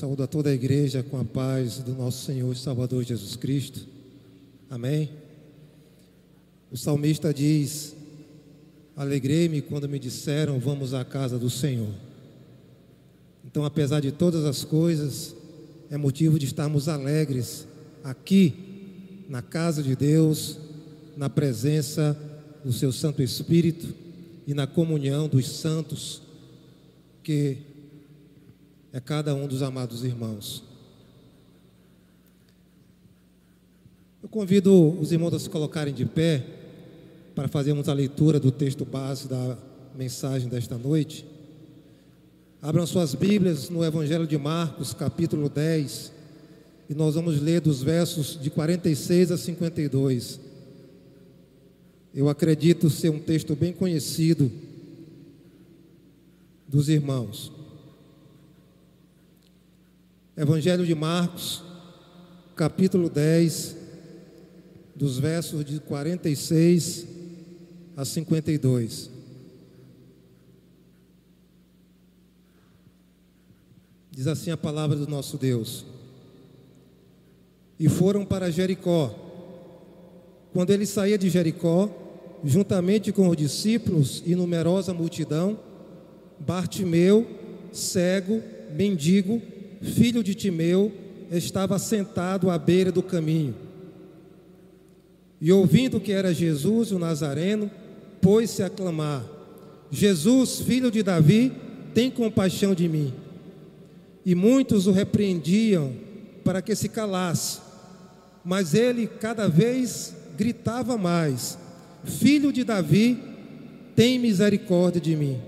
Saúdo a toda a igreja com a paz do nosso Senhor e Salvador Jesus Cristo. Amém. O salmista diz: Alegrei-me quando me disseram, vamos à casa do Senhor. Então, apesar de todas as coisas, é motivo de estarmos alegres aqui, na casa de Deus, na presença do Seu Santo Espírito e na comunhão dos santos, que é cada um dos amados irmãos. Eu convido os irmãos a se colocarem de pé para fazermos a leitura do texto base da mensagem desta noite. Abram suas Bíblias no Evangelho de Marcos, capítulo 10, e nós vamos ler dos versos de 46 a 52. Eu acredito ser um texto bem conhecido dos irmãos. Evangelho de Marcos, capítulo 10, dos versos de 46 a 52. Diz assim a palavra do nosso Deus. E foram para Jericó. Quando ele saía de Jericó, juntamente com os discípulos e numerosa multidão, Bartimeu, cego, mendigo, filho de Timeu, estava sentado à beira do caminho. E ouvindo que era Jesus, o Nazareno, pôs-se a clamar: Jesus, filho de Davi, tem compaixão de mim. E muitos o repreendiam para que se calasse, mas ele cada vez gritava mais: Filho de Davi, tem misericórdia de mim.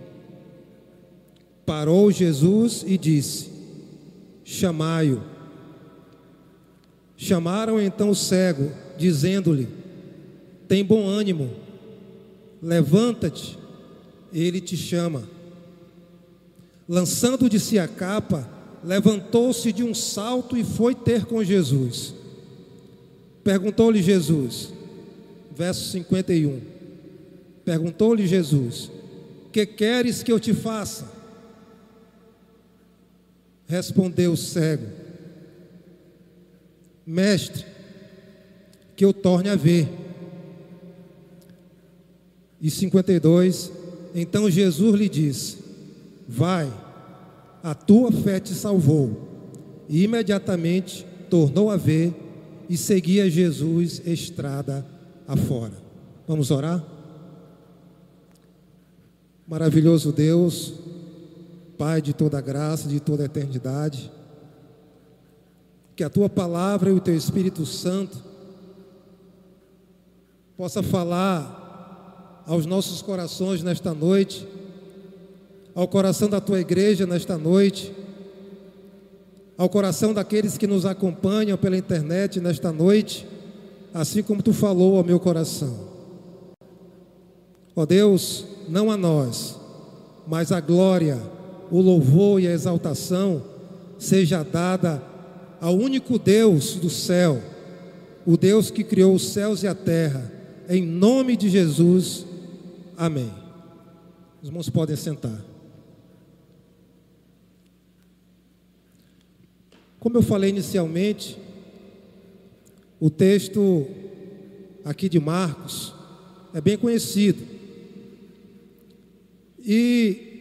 Parou Jesus e disse: Chamai-o. Chamaram então o cego, dizendo-lhe: Tem bom ânimo, levanta-te, ele te chama. Lançando de si a capa, levantou-se de um salto e foi ter com Jesus. Perguntou-lhe Jesus, verso 51. Perguntou-lhe Jesus: Que queres que eu te faça? Respondeu o cego: Mestre, que eu torne a ver. E 52, então Jesus lhe disse: Vai, a tua fé te salvou. E imediatamente tornou a ver e seguia Jesus estrada afora. Vamos orar? Maravilhoso Deus, Pai de toda graça, de toda eternidade, que a tua palavra e o teu Espírito Santo possa falar aos nossos corações nesta noite, ao coração da tua igreja nesta noite, ao coração daqueles que nos acompanham pela internet nesta noite, assim como tu falou ao meu coração. Ó Deus, não a nós, mas a glória, o louvor e a exaltação seja dada ao único Deus do céu, o Deus que criou os céus e a terra, em nome de Jesus. Amém. Os irmãos podem sentar. Como eu falei inicialmente, o texto aqui de Marcos é bem conhecido. E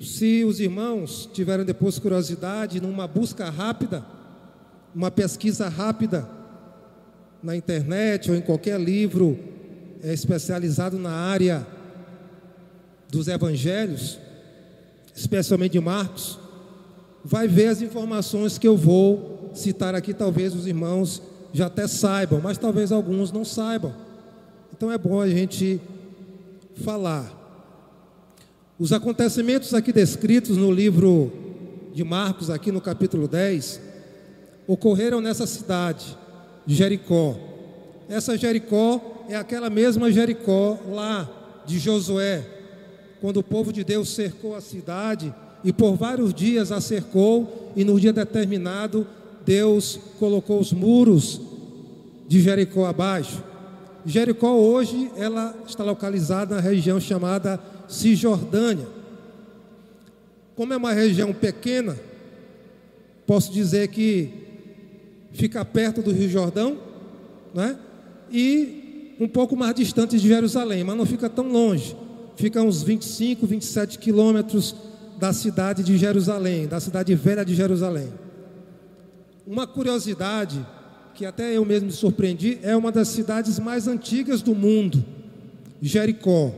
se os irmãos tiverem depois curiosidade, numa busca rápida, uma pesquisa rápida na internet ou em qualquer livro é, especializado na área dos evangelhos, especialmente de Marcos, vai ver as informações que eu vou citar aqui, talvez os irmãos já até saibam, mas talvez alguns não saibam. Então é bom a gente falar. Os acontecimentos aqui descritos no livro de Marcos, aqui no capítulo 10, ocorreram nessa cidade, Jericó. Essa Jericó é aquela mesma Jericó lá de Josué, quando o povo de Deus cercou a cidade e por vários dias a cercou, e no dia determinado Deus colocou os muros de Jericó abaixo. Jericó hoje ela está localizada na região chamada Cisjordânia. Como é uma região pequena, Posso dizer que fica perto do Rio Jordão, né? E um pouco mais distante de Jerusalém, mas não fica tão longe. Fica uns 25, 27 quilômetros da cidade de Jerusalém, da cidade velha de Jerusalém. Uma curiosidade que até eu mesmo me surpreendi, é uma das cidades mais antigas do mundo, Jericó.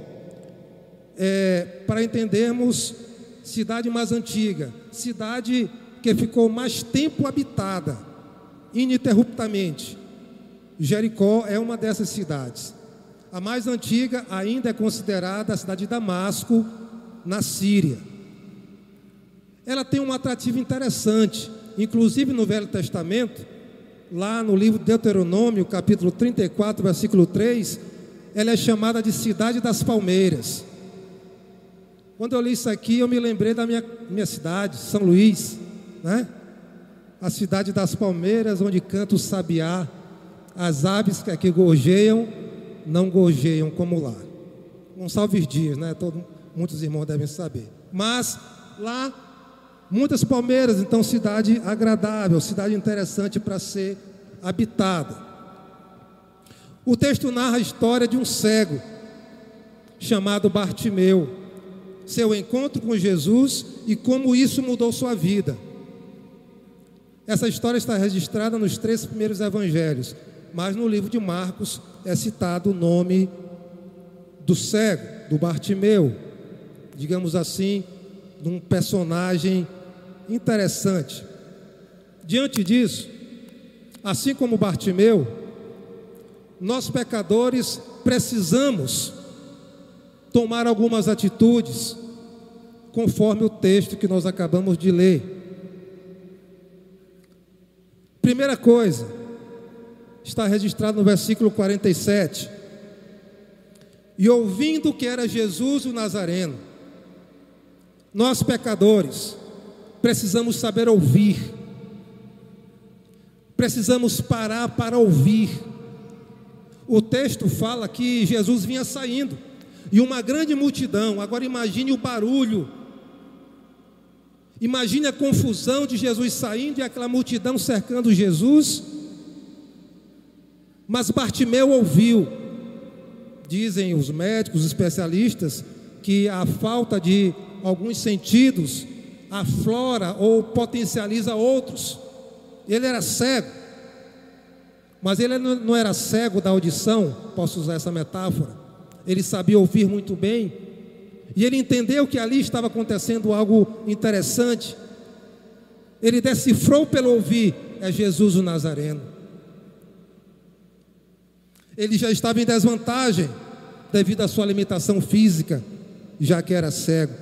É, para entendermos, cidade mais antiga, cidade que ficou mais tempo habitada, ininterruptamente. Jericó é uma dessas cidades. A mais antiga ainda é considerada a cidade de Damasco, na Síria. Ela tem um atrativo interessante, inclusive no Velho Testamento, lá no livro de Deuteronômio, capítulo 34, versículo 3, ela é chamada de cidade das palmeiras. Quando eu li isso aqui, eu me lembrei da minha, minha cidade, São Luís, né? A cidade das palmeiras, onde canta o sabiá, as aves que aqui gorjeiam, não gorjeiam como lá. Gonçalves Dias, né? Todo, muitos irmãos devem saber. Mas lá Muitas palmeiras, então, cidade agradável, cidade interessante para ser habitada. O texto narra a história de um cego chamado Bartimeu, seu encontro com Jesus e como isso mudou sua vida. Essa história está registrada nos três primeiros evangelhos, mas no livro de Marcos é citado o nome do cego, do Bartimeu, digamos assim, de um personagem interessante. Diante disso, assim como Bartimeu, nós pecadores precisamos tomar algumas atitudes, conforme o texto que nós acabamos de ler. Primeira coisa, está registrado no versículo 47. E ouvindo que era Jesus o Nazareno, nós pecadores, precisamos saber ouvir, precisamos parar para ouvir. O texto fala que Jesus vinha saindo e uma grande multidão, agora imagine o barulho, imagine a confusão de Jesus saindo e aquela multidão cercando Jesus. Mas Bartimeu ouviu, dizem os médicos, os especialistas, que a falta de alguns sentidos aflora ou potencializa outros. Ele era cego, mas ele não era cego da audição, posso usar essa metáfora. Ele sabia ouvir muito bem, e ele entendeu que ali estava acontecendo algo interessante. Ele decifrou pelo ouvir: é Jesus o Nazareno. Ele já estava em desvantagem devido à sua limitação física, já que era cego.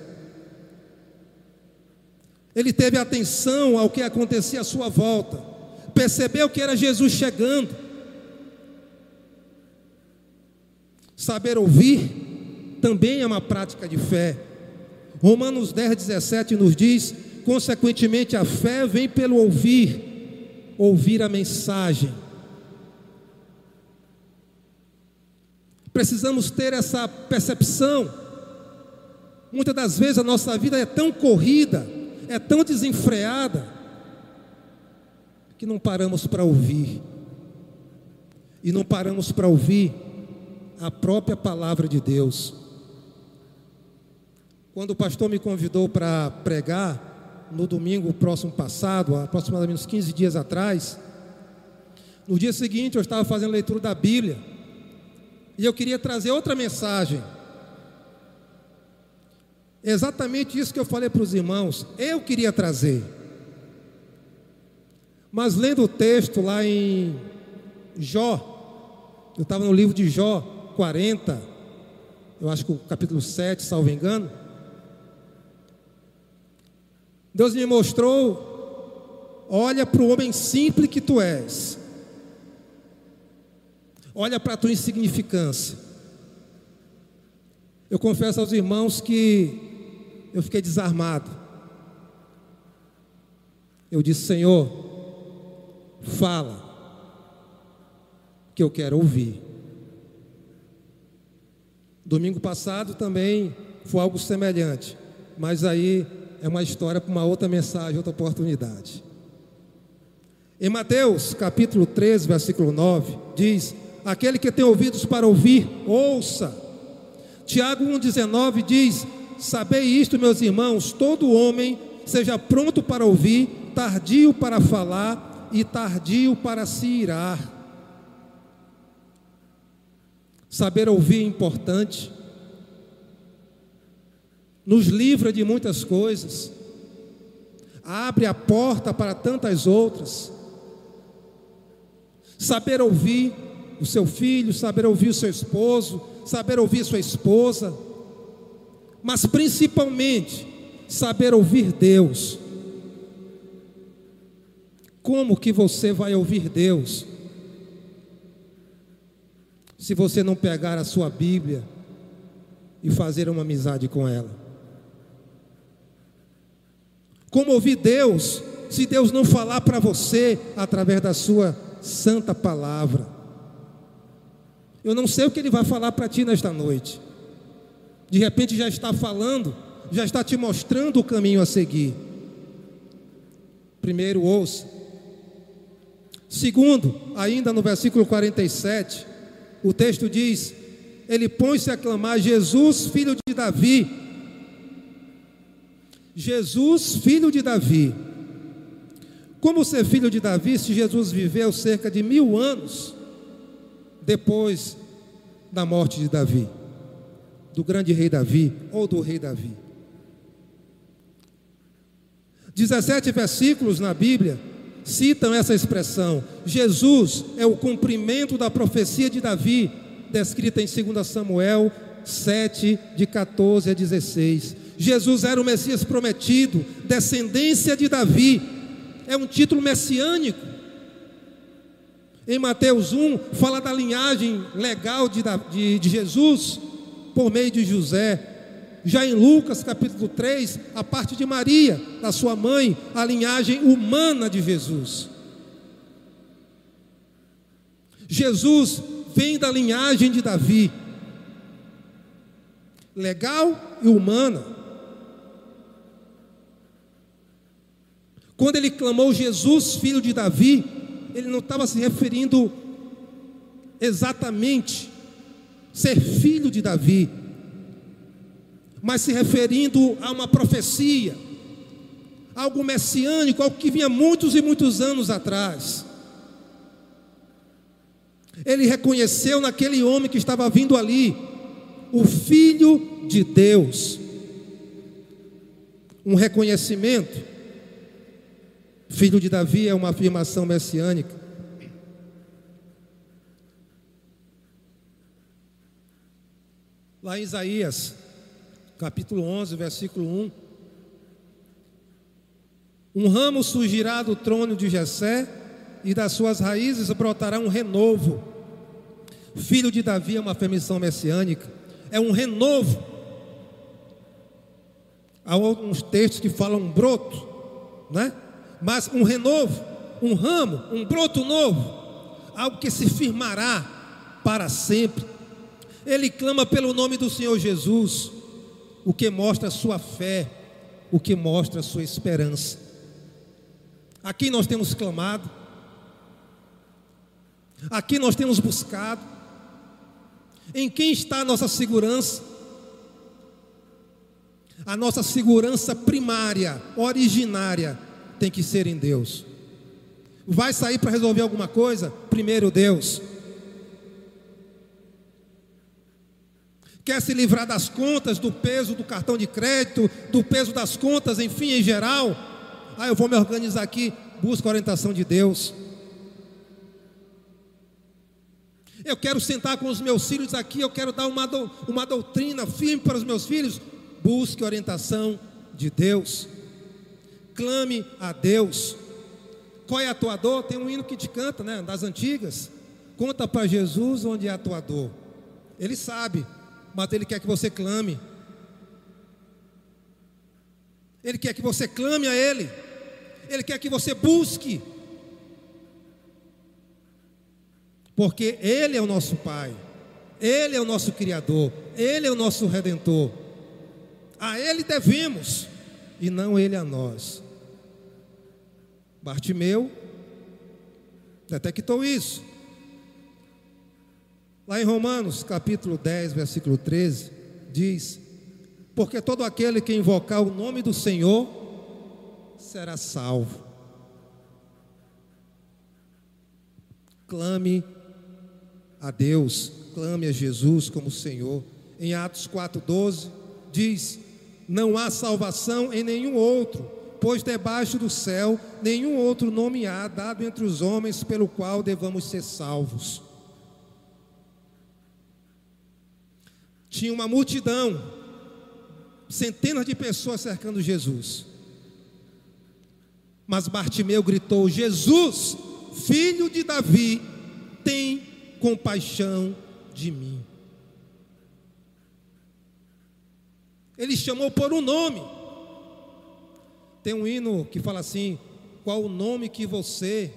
Ele teve atenção ao que acontecia à sua volta, percebeu que era Jesus chegando. Saber ouvir também é uma prática de fé. Romanos 10, 17 nos diz: consequentemente, a fé vem pelo ouvir, ouvir a mensagem. Precisamos ter essa percepção. Muitas das vezes a nossa vida é tão corrida, é tão desenfreada que não paramos para ouvir. E não paramos para ouvir a própria palavra de Deus. Quando o pastor me convidou para pregar no domingo próximo passado, aproximadamente uns 15 dias atrás, no dia seguinte eu estava fazendo leitura da Bíblia e eu queria trazer outra mensagem Exatamente isso que eu falei para os irmãos, eu queria trazer. Mas lendo o texto lá em Jó, eu estava no livro de Jó 40, eu acho que o capítulo 7, salvo engano. Deus me mostrou: olha para o homem simples que tu és, olha para a tua insignificância. Eu confesso aos irmãos que eu fiquei desarmado. Eu disse: Senhor, fala, que eu quero ouvir. Domingo passado também foi algo semelhante, mas aí é uma história para uma outra mensagem, outra oportunidade. Em Mateus capítulo 13, versículo 9, diz: Aquele que tem ouvidos para ouvir, ouça. Tiago 1,19 diz: Sabei isto, meus irmãos, todo homem seja pronto para ouvir, tardio para falar e tardio para se irar. Saber ouvir é importante, nos livra de muitas coisas, abre a porta para tantas outras. Saber ouvir o seu filho, saber ouvir o seu esposo, saber ouvir sua esposa, mas principalmente saber ouvir Deus. Como que você vai ouvir Deus? Se você não pegar a sua Bíblia e fazer uma amizade com ela. Como ouvir Deus se Deus não falar para você através da sua santa palavra. Eu não sei o que ele vai falar para ti nesta noite. De repente já está falando, já está te mostrando o caminho a seguir. Primeiro, ouça. Segundo, ainda no versículo 47, o texto diz: Ele põe-se a clamar, Jesus, filho de Davi. Jesus, filho de Davi. Como ser filho de Davi se Jesus viveu cerca de mil anos depois da morte de Davi, do grande rei Davi ou do rei Davi? 17 versículos na Bíblia citam essa expressão. Jesus é o cumprimento da profecia de Davi, descrita em 2 Samuel 7, de 14 a 16. Jesus era o Messias prometido, descendência de Davi, é um título messiânico. Em Mateus 1, fala da linhagem legal de, de, de Jesus por meio de José. Já em Lucas capítulo 3, a parte de Maria, da sua mãe, a linhagem humana de Jesus. Jesus vem da linhagem de Davi, legal e humana. Quando ele clamou Jesus, filho de Davi, ele não estava se referindo exatamente ser filho de Davi, mas se referindo a uma profecia, algo messiânico, algo que vinha muitos e muitos anos atrás. Ele reconheceu naquele homem que estava vindo ali o Filho de Deus. Um reconhecimento Filho de Davi é uma afirmação messiânica. Lá em Isaías, capítulo 11, versículo 1. Um ramo surgirá do trono de Jessé, e das suas raízes brotará um renovo. Filho de Davi é uma afirmação messiânica, é um renovo. Há alguns textos que falam broto, né? mas um renovo, um ramo, um broto novo, algo que se firmará para sempre. Ele clama pelo nome do Senhor Jesus, o que mostra a sua fé, o que mostra a sua esperança. Aqui nós temos clamado, aqui nós temos buscado. Em quem está a nossa segurança? A nossa segurança primária, originária, tem que ser em Deus. Vai sair para resolver alguma coisa? Primeiro Deus. Quer se livrar das contas, do peso do cartão de crédito, do peso das contas, enfim, em geral? Ah, eu vou me organizar aqui, busca a orientação de Deus. Eu quero sentar com os meus filhos aqui, eu quero dar uma, uma doutrina firme para os meus filhos. Busque a orientação de Deus clame a Deus. Qual é a tua dor? Tem um hino que te canta, né? Das antigas. Conta para Jesus onde é a tua dor. Ele sabe, mas ele quer que você clame. Ele quer que você clame a Ele. Ele quer que você busque. Porque Ele é o nosso Pai. Ele é o nosso Criador. Ele é o nosso Redentor. A Ele devemos e não Ele a nós. Bartimeu Detectou isso. Lá em Romanos, capítulo 10, versículo 13, diz: Porque todo aquele que invocar o nome do Senhor será salvo. Clame a Deus, clame a Jesus como Senhor. Em Atos 4,12 diz: Não há salvação em nenhum outro, pois debaixo do céu nenhum outro nome há dado entre os homens pelo qual devamos ser salvos. Tinha uma multidão, centenas de pessoas cercando Jesus. Mas Bartimeu gritou: Jesus, filho de Davi, tem compaixão de mim. Ele chamou por um nome. Tem um hino que fala assim: qual o nome que você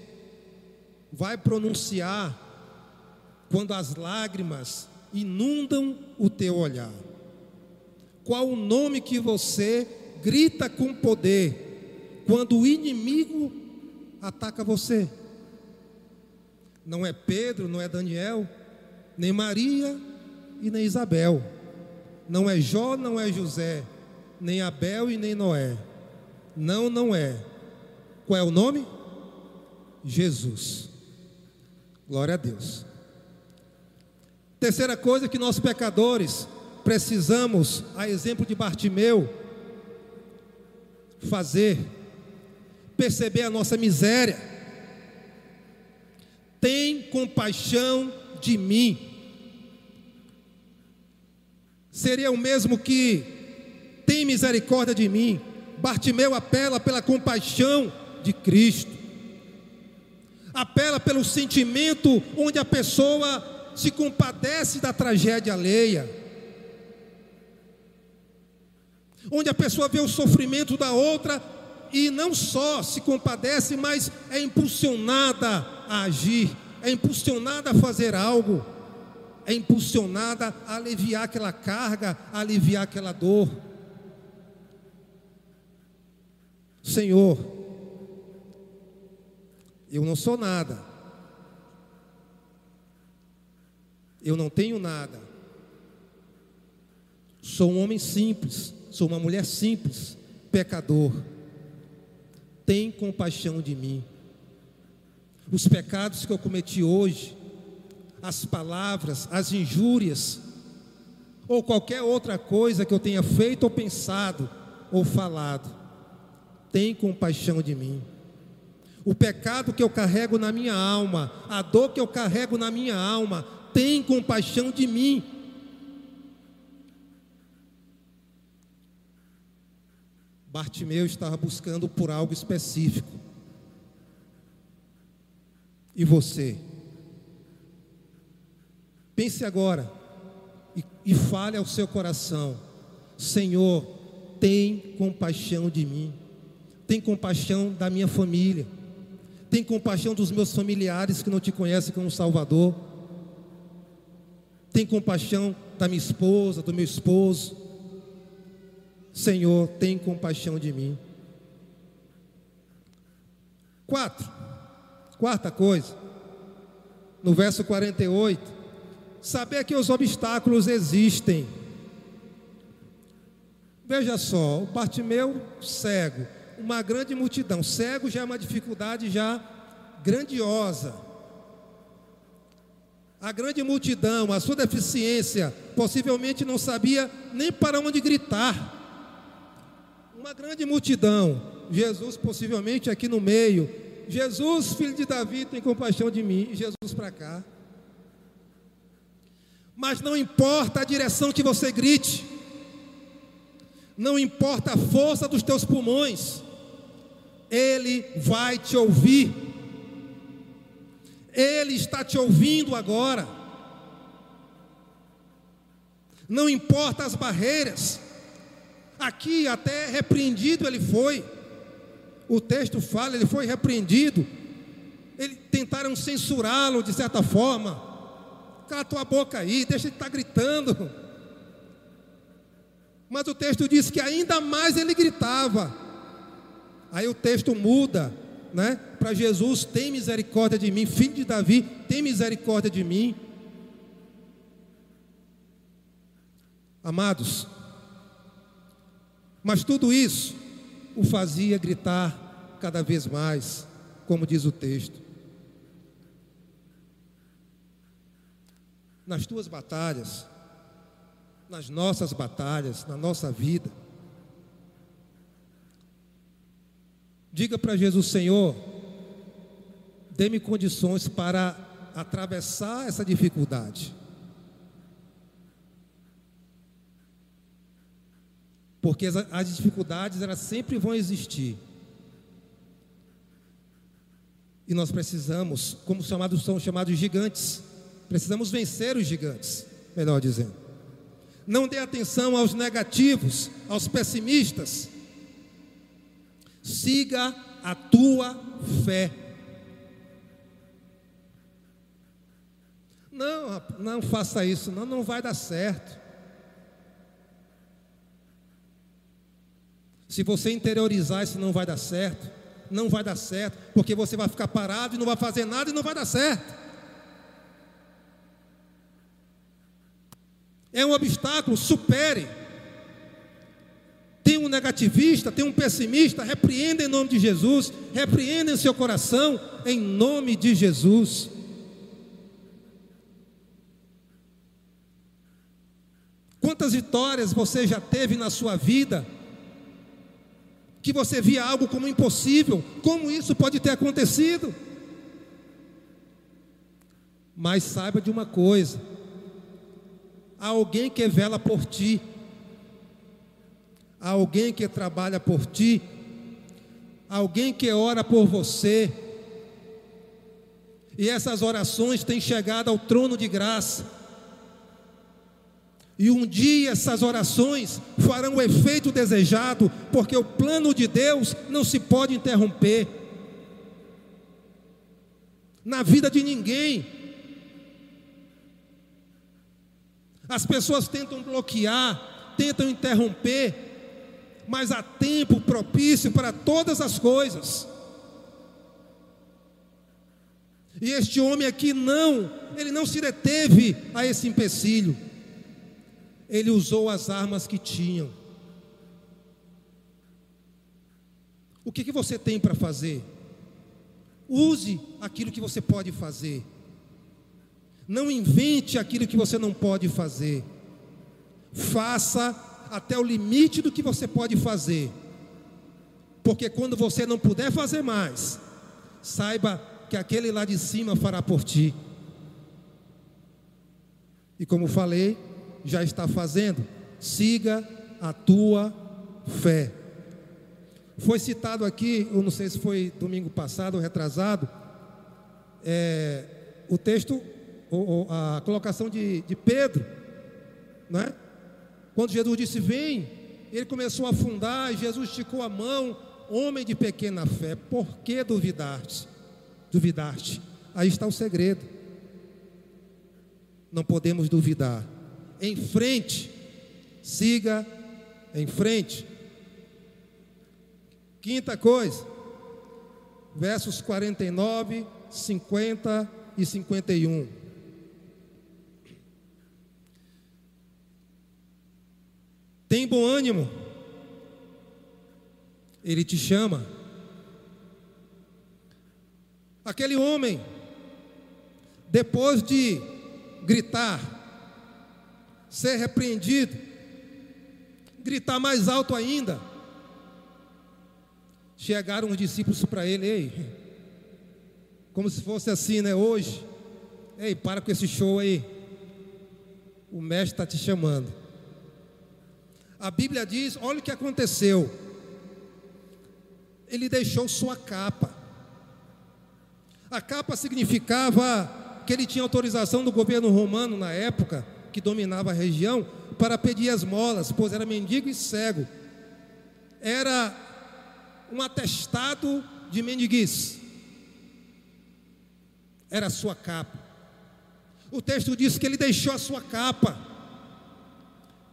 vai pronunciar quando as lágrimas inundam o teu olhar? Qual o nome que você grita com poder quando o inimigo ataca você? Não é Pedro, não é Daniel, nem Maria e nem Isabel. Não é Jó, não é José, nem Abel e nem Noé. Não, não é. Qual é o nome? Jesus. Glória a Deus. Terceira coisa que nós pecadores precisamos, a exemplo de Bartimeu, fazer, perceber a nossa miséria. Tem compaixão de mim. Seria o mesmo que tem misericórdia de mim. Bartimeu apela pela compaixão de Cristo. Apela pelo sentimento onde a pessoa se compadece da tragédia alheia, onde a pessoa vê o sofrimento da outra e não só se compadece, mas é impulsionada a agir, é impulsionada a fazer algo, é impulsionada a aliviar aquela carga, a aliviar aquela dor. Senhor, eu não sou nada, Eu não tenho nada. Sou um homem simples, sou uma mulher simples, pecador. Tem compaixão de mim. Os pecados que eu cometi hoje, as palavras, as injúrias, ou qualquer outra coisa que eu tenha feito ou pensado ou falado, tem compaixão de mim. O pecado que eu carrego na minha alma, a dor que eu carrego na minha alma, tem compaixão de mim. Bartimeu estava buscando por algo específico. E você? Pense agora e, e fale ao seu coração: Senhor, tem compaixão de mim, tem compaixão da minha família, tem compaixão dos meus familiares que não te conhecem como Salvador tem compaixão da minha esposa, do meu esposo. Senhor, tem compaixão de mim. Quatro, quarta coisa, no verso 48, saber que os obstáculos existem. Veja só, o Bartimeu cego, uma grande multidão. Cego já é uma dificuldade já grandiosa a grande multidão, a sua deficiência, possivelmente não sabia nem para onde gritar. Uma grande multidão, Jesus possivelmente aqui no meio. Jesus, filho de Davi, tem compaixão de mim. Jesus para cá. Mas não importa a direção que você grite, não importa a força dos teus pulmões, Ele vai te ouvir. Ele está te ouvindo agora. Não importa as barreiras. Aqui até repreendido ele foi. O texto fala, ele foi repreendido. Ele tentaram censurá-lo de certa forma. Cala tua boca aí, deixa ele estar tá gritando. Mas o texto diz que ainda mais ele gritava. Aí o texto muda, né? para Jesus: tem misericórdia de mim, filho de Davi, tem misericórdia de mim. Amados, mas tudo isso o fazia gritar cada vez mais, como diz o texto. Nas tuas batalhas, nas nossas batalhas, na nossa vida, diga para Jesus: Senhor, dê-me condições para atravessar essa dificuldade. Porque as, dificuldades elas sempre vão existir. E nós precisamos, como chamados são chamados gigantes, precisamos vencer os gigantes, melhor dizendo. Não dê atenção aos negativos, aos pessimistas. Siga a tua fé. Não, não faça isso, não, não vai dar certo. Se você interiorizar, isso não vai dar certo. Não vai dar certo, porque você vai ficar parado e não vai fazer nada e não vai dar certo. É um obstáculo, supere. Um negativista, tem um pessimista, repreenda em nome de Jesus, repreenda em seu coração, em nome de Jesus. Quantas vitórias você já teve na sua vida? que você via algo como impossível, como isso pode ter acontecido? Mas saiba de uma coisa: há alguém que vela por ti, alguém que trabalha por ti, alguém que ora por você, e essas orações têm chegado ao trono de graça. E um dia essas orações farão o efeito desejado, porque o plano de Deus não se pode interromper. Na vida de ninguém. As pessoas tentam bloquear, tentam interromper, mas há tempo propício para todas as coisas. E este homem aqui não, ele não se deteve a esse empecilho ele usou as armas que tinham. O que, que você tem para fazer? Use aquilo que você pode fazer. Não invente aquilo que você não pode fazer. Faça até o limite do que você pode fazer. Porque quando você não puder fazer mais, saiba que aquele lá de cima fará por ti. E como falei, já está fazendo. Siga a tua fé. Foi citado aqui, eu não sei se foi domingo passado ou retrasado, é, o texto, ou, ou a colocação de, de Pedro, né? Quando Jesus disse: Vem, ele começou a afundar, Jesus esticou a mão, homem de pequena fé, por que duvidaste? Duvidaste. Aí está o segredo. Não podemos duvidar em frente. Siga em frente. Quinta coisa, versos 49, 50 e 51. Tem bom ânimo, ele te chama. Aquele homem, depois de gritar, ser repreendido, gritar mais alto ainda. Chegaram os discípulos para ele, ei, como se fosse assim, né? Hoje, ei, para com esse show aí. O mestre está te chamando. A Bíblia diz: olha o que aconteceu. Ele deixou sua capa. A capa significava que ele tinha autorização do governo romano na época que dominava a região para pedir esmolas, pois era mendigo e cego. Era um atestado de mendiguice. Era a sua capa. O texto diz que ele deixou a sua capa.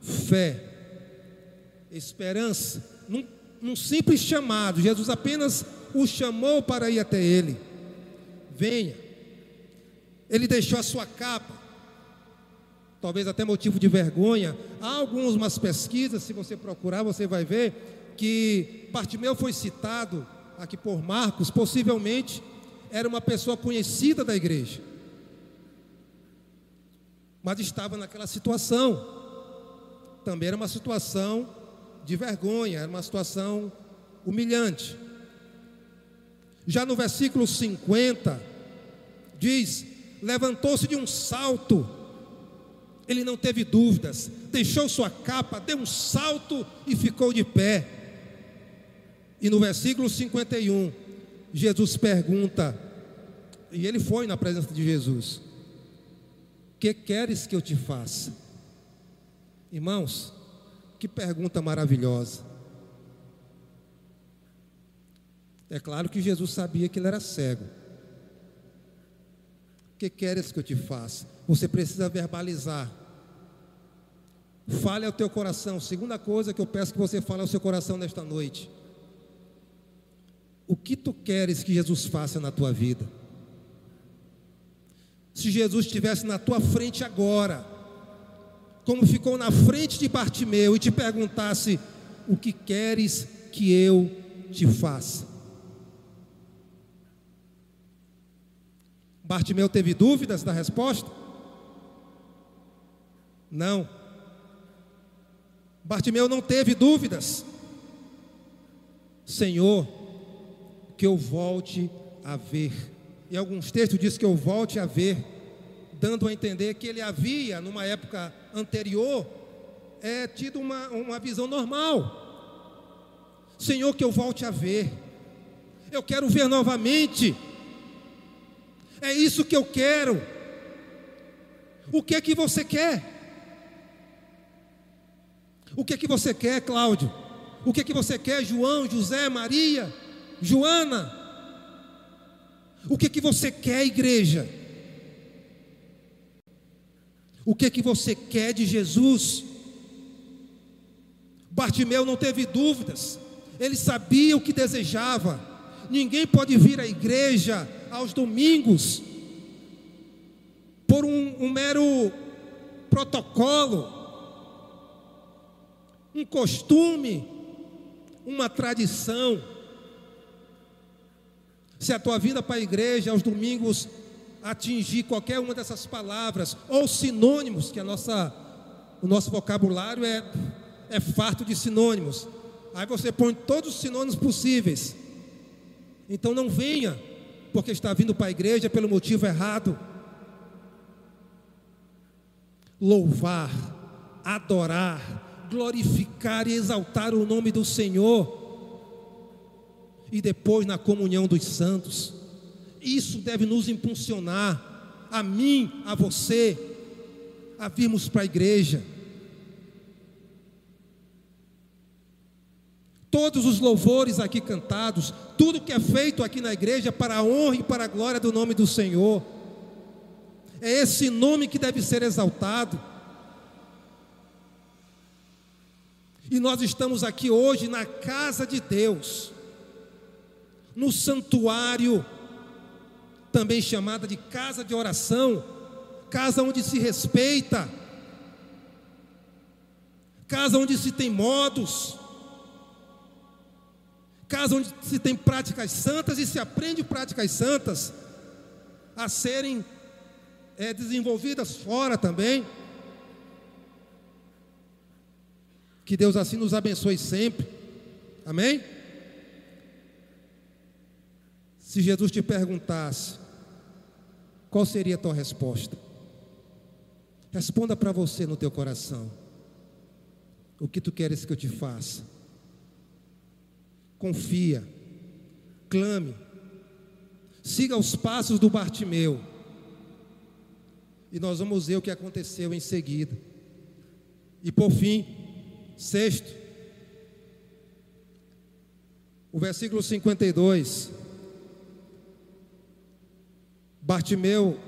Fé, esperança, num, num simples chamado. Jesus apenas o chamou para ir até ele. Venha. Ele deixou a sua capa, talvez até motivo de vergonha. Há algumas pesquisas, se você procurar, você vai ver que Bartimeu foi citado aqui por Marcos, possivelmente era uma pessoa conhecida da igreja, mas estava naquela situação. Também era uma situação de vergonha, era uma situação humilhante. Já no versículo 50, diz: levantou-se de um salto, ele não teve dúvidas, deixou sua capa, deu um salto e ficou de pé. E no versículo 51, Jesus pergunta, e ele foi na presença de Jesus: Que queres que eu te faça? Irmãos, que pergunta maravilhosa. É claro que Jesus sabia que ele era cego. O que queres que eu te faça? Você precisa verbalizar. Fale ao teu coração. Segunda coisa que eu peço que você fale ao seu coração nesta noite. O que tu queres que Jesus faça na tua vida? Se Jesus estivesse na tua frente agora, como ficou na frente de Bartimeu e te perguntasse: O que queres que eu te faça? Bartimeu teve dúvidas da resposta? Não. Bartimeu não teve dúvidas. Senhor, que eu volte a ver. E alguns textos diz que eu volte a ver, dando a entender que ele havia, numa época anterior, é, tido uma, uma visão normal. Senhor, que eu volte a ver. Eu quero ver novamente. É isso que eu quero. O que é que você quer? O que é que você quer, Cláudio? O que é que você quer, João, José, Maria, Joana? O que é que você quer, igreja? O que é que você quer de Jesus? Bartimeu não teve dúvidas. Ele sabia o que desejava. Ninguém pode vir à igreja aos domingos por um, um mero protocolo, um costume, uma tradição. Se a tua vida para a igreja aos domingos atingir qualquer uma dessas palavras ou sinônimos, que a nossa, o nosso vocabulário é, é farto de sinônimos. Aí você põe todos os sinônimos possíveis. Então não venha porque está vindo para a igreja pelo motivo errado. Louvar, adorar, glorificar e exaltar o nome do Senhor. E depois na comunhão dos santos. Isso deve nos impulsionar, a mim, a você, a virmos para a igreja. todos os louvores aqui cantados, tudo que é feito aqui na igreja para a honra e para a glória do nome do Senhor. É esse nome que deve ser exaltado. E nós estamos aqui hoje na casa de Deus, no santuário, também chamada de casa de oração, casa onde se respeita, casa onde se tem modos, casa onde se tem práticas santas e se aprende práticas santas a serem é, desenvolvidas fora também. Que Deus assim nos abençoe sempre. Amém? Se Jesus te perguntasse, qual seria a tua resposta? Responda para você no teu coração. O que tu queres que eu te faça? confia, clame, siga os passos do Bartimeu. E nós vamos ver o que aconteceu em seguida. E por fim, sexto, o versículo 52. Bartimeu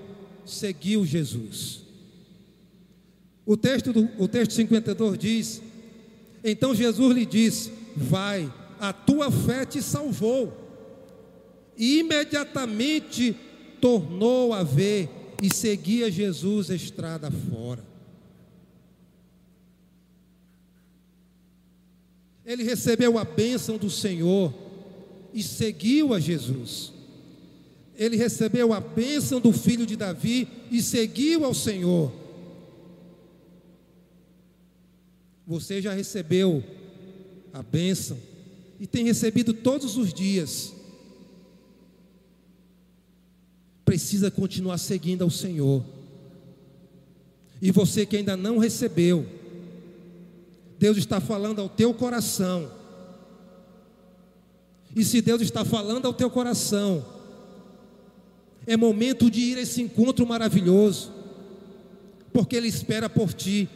seguiu Jesus. O texto, do, o texto 52 diz: Então Jesus lhe disse: Vai, a tua fé te salvou. e imediatamente tornou a ver e seguia Jesus estrada fora. Ele recebeu a bênção do Senhor e seguiu a Jesus. Ele recebeu a bênção do filho de Davi e seguiu ao Senhor. Você já recebeu a bênção e tem recebido todos os dias. Precisa continuar seguindo ao Senhor. E você que ainda não recebeu, Deus está falando ao teu coração. E se Deus está falando ao teu coração, é momento de ir a esse encontro maravilhoso, porque Ele espera por ti.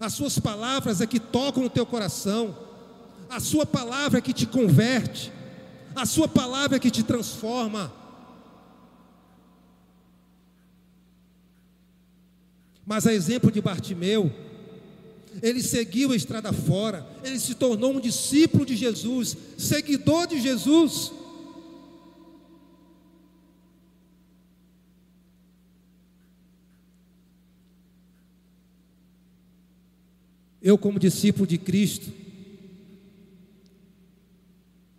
As suas palavras é que tocam o teu coração, a sua palavra é que te converte, a sua palavra é que te transforma. Mas a exemplo de Bartimeu, ele seguiu a estrada fora, ele se tornou um discípulo de Jesus, seguidor de Jesus. Eu, como discípulo de Cristo,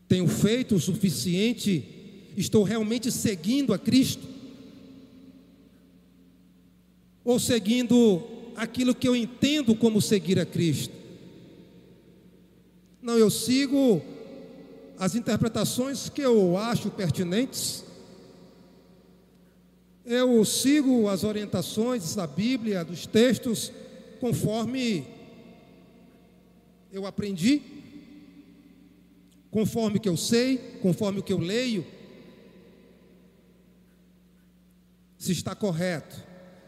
tenho feito o suficiente, estou realmente seguindo a Cristo? Ou seguindo aquilo que eu entendo como seguir a Cristo. Não, eu sigo as interpretações que eu acho pertinentes. Eu sigo as orientações da Bíblia, dos textos, conforme eu aprendi, conforme o que eu sei, conforme o que eu leio. Se está correto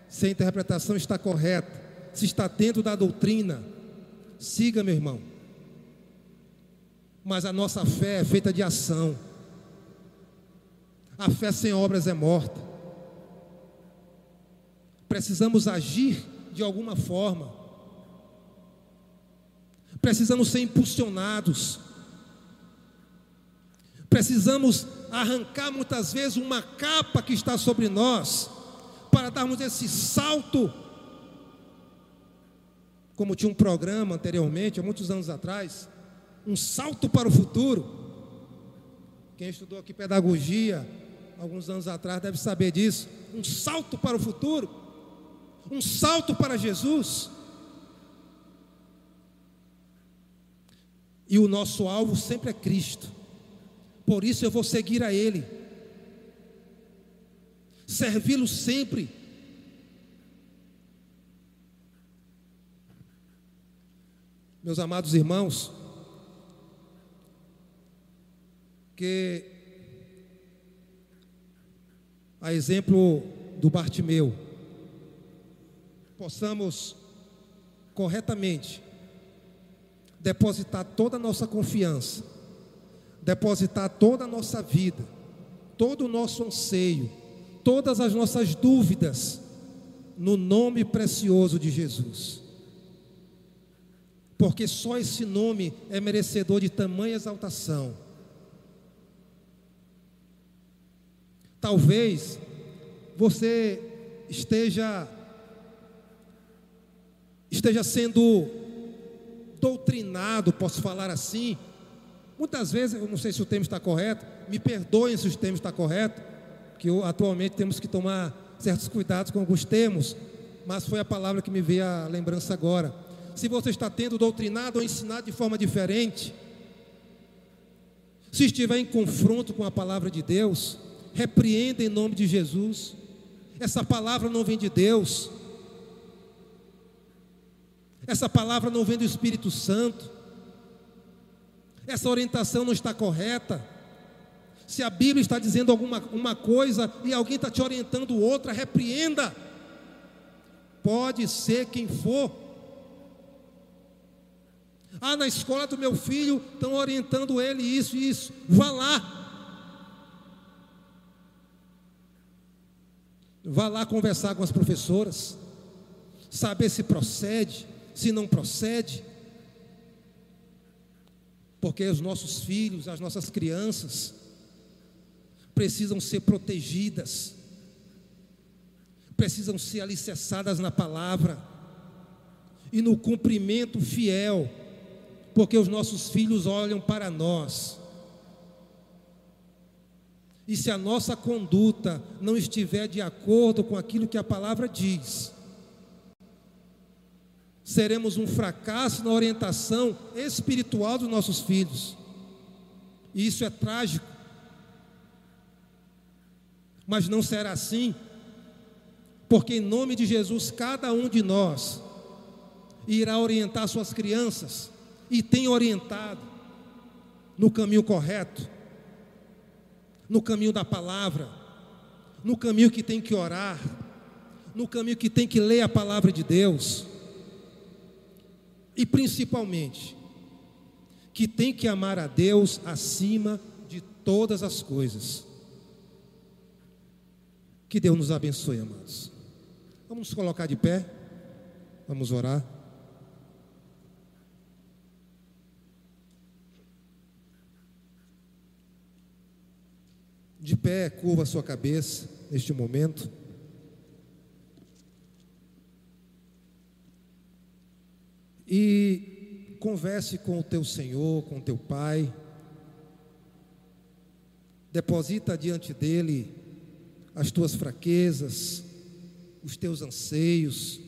se a interpretação está correta, se está dentro da doutrina, siga, meu irmão. Mas a nossa fé é feita de ação. A fé sem obras é morta. Precisamos agir de alguma forma. Precisamos ser impulsionados. Precisamos arrancar muitas vezes uma capa que está sobre nós para darmos esse salto. Como tinha um programa anteriormente, há muitos anos atrás, um salto para o futuro. Quem estudou aqui pedagogia, alguns anos atrás, deve saber disso. Um salto para o futuro, um salto para Jesus. E o nosso alvo sempre é Cristo. Por isso eu vou seguir a Ele servi-lo sempre. Meus amados irmãos, que a exemplo do Bartimeu, possamos corretamente depositar toda a nossa confiança, depositar toda a nossa vida, todo o nosso anseio, todas as nossas dúvidas no nome precioso de Jesus. Porque só esse nome é merecedor de tamanha exaltação. Talvez você esteja esteja sendo doutrinado, posso falar assim. Muitas vezes, eu não sei se o termo está correto, me perdoem se o termo está correto, que atualmente temos que tomar certos cuidados com alguns termos, mas foi a palavra que me veio à lembrança agora. Se você está tendo doutrinado ou ensinado de forma diferente, se estiver em confronto com a palavra de Deus, repreenda em nome de Jesus. Essa palavra não vem de Deus. Essa palavra não vem do Espírito Santo. Essa orientação não está correta. Se a Bíblia está dizendo alguma uma coisa e alguém está te orientando outra, repreenda. Pode ser quem for. Ah, na escola do meu filho estão orientando ele isso e isso. Vá lá. Vá lá conversar com as professoras, saber se procede, se não procede. Porque os nossos filhos, as nossas crianças, precisam ser protegidas, precisam ser alicerçadas na palavra e no cumprimento fiel, porque os nossos filhos olham para nós. E se a nossa conduta não estiver de acordo com aquilo que a palavra diz, seremos um fracasso na orientação espiritual dos nossos filhos. E isso é trágico. Mas não será assim, porque em nome de Jesus, cada um de nós irá orientar suas crianças e tem orientado no caminho correto, no caminho da palavra, no caminho que tem que orar, no caminho que tem que ler a palavra de Deus, e principalmente que tem que amar a Deus acima de todas as coisas. Que Deus nos abençoe, amados. Vamos nos colocar de pé, vamos orar. De pé, curva a sua cabeça neste momento. E converse com o teu Senhor, com o teu Pai. Deposita diante dele as tuas fraquezas, os teus anseios.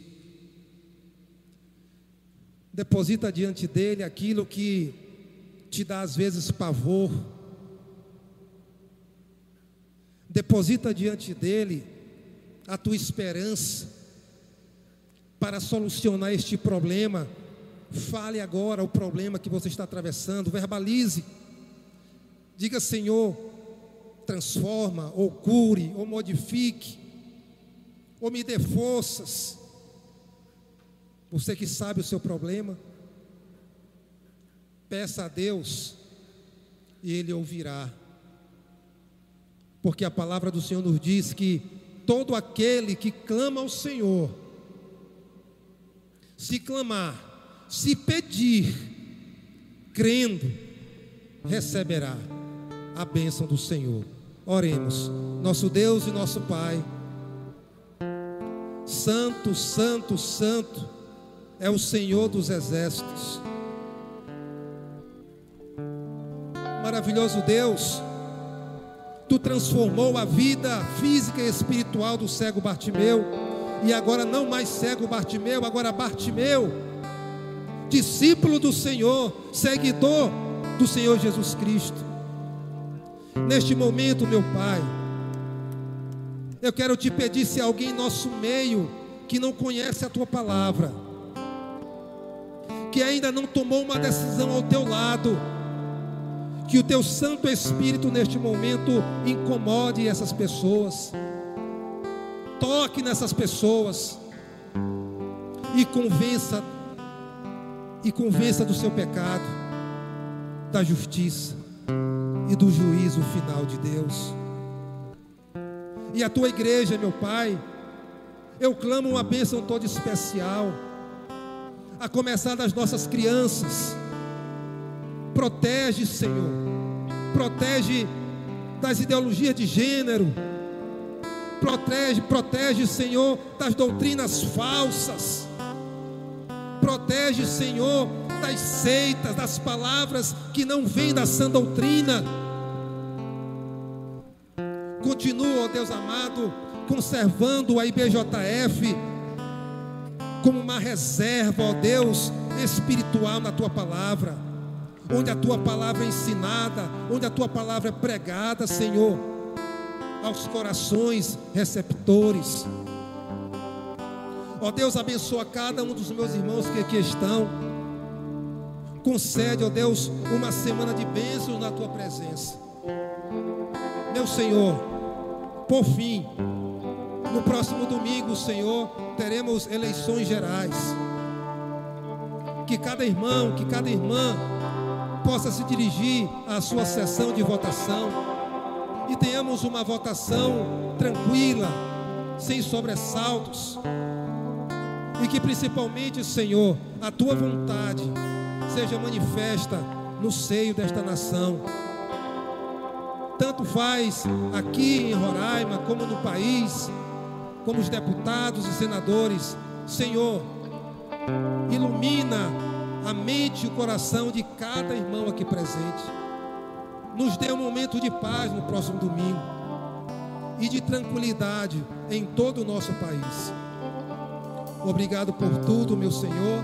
Deposita diante dele aquilo que te dá às vezes pavor. Deposita diante dele a tua esperança para solucionar este problema Fale agora o problema que você está atravessando, verbalize. Diga, Senhor, transforma, ou cure, ou modifique, ou me dê forças. Você que sabe o seu problema, peça a Deus e Ele ouvirá. Porque a palavra do Senhor nos diz que todo aquele que clama ao Senhor, se clamar, se pedir, crendo, receberá a bênção do Senhor. Oremos, nosso Deus e nosso Pai, Santo, Santo, Santo é o Senhor dos exércitos. Maravilhoso Deus, Tu transformou a vida física e espiritual do cego Bartimeu, e agora não mais cego Bartimeu, agora Bartimeu discípulo do Senhor, seguidor do Senhor Jesus Cristo. Neste momento, meu Pai, eu quero te pedir se alguém em nosso meio que não conhece a tua palavra, que ainda não tomou uma decisão ao teu lado, que o teu Santo Espírito neste momento incomode essas pessoas, toque nessas pessoas e convença e convença do seu pecado, da justiça e do juízo final de Deus. E a tua igreja, meu Pai, eu clamo uma bênção toda especial, a começar das nossas crianças. Protege, Senhor, protege das ideologias de gênero, protege, protege, Senhor, das doutrinas falsas Protege, Senhor, das seitas, das palavras que não vêm da sã doutrina. Continua, ó Deus amado, conservando a IBJF como uma reserva, ó Deus, espiritual na tua palavra, onde a tua palavra é ensinada, onde a tua palavra é pregada, Senhor, aos corações receptores. Ó Deus, abençoa cada um dos meus irmãos que aqui estão. Concede, ó Deus, uma semana de bênçãos na tua presença. Meu Senhor, por fim, no próximo domingo, Senhor, teremos eleições gerais. Que cada irmão, que cada irmã possa se dirigir à sua sessão de votação e tenhamos uma votação tranquila, sem sobressaltos e que principalmente, Senhor, a tua vontade seja manifesta no seio desta nação. tanto faz aqui em Roraima, como no país, como os deputados e senadores. Senhor, ilumina a mente e o coração de cada irmão aqui presente. Nos dê um momento de paz no próximo domingo e de tranquilidade em todo o nosso país. Obrigado por tudo, meu Senhor.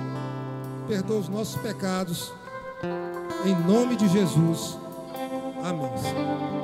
Perdoa os nossos pecados. Em nome de Jesus. Amém.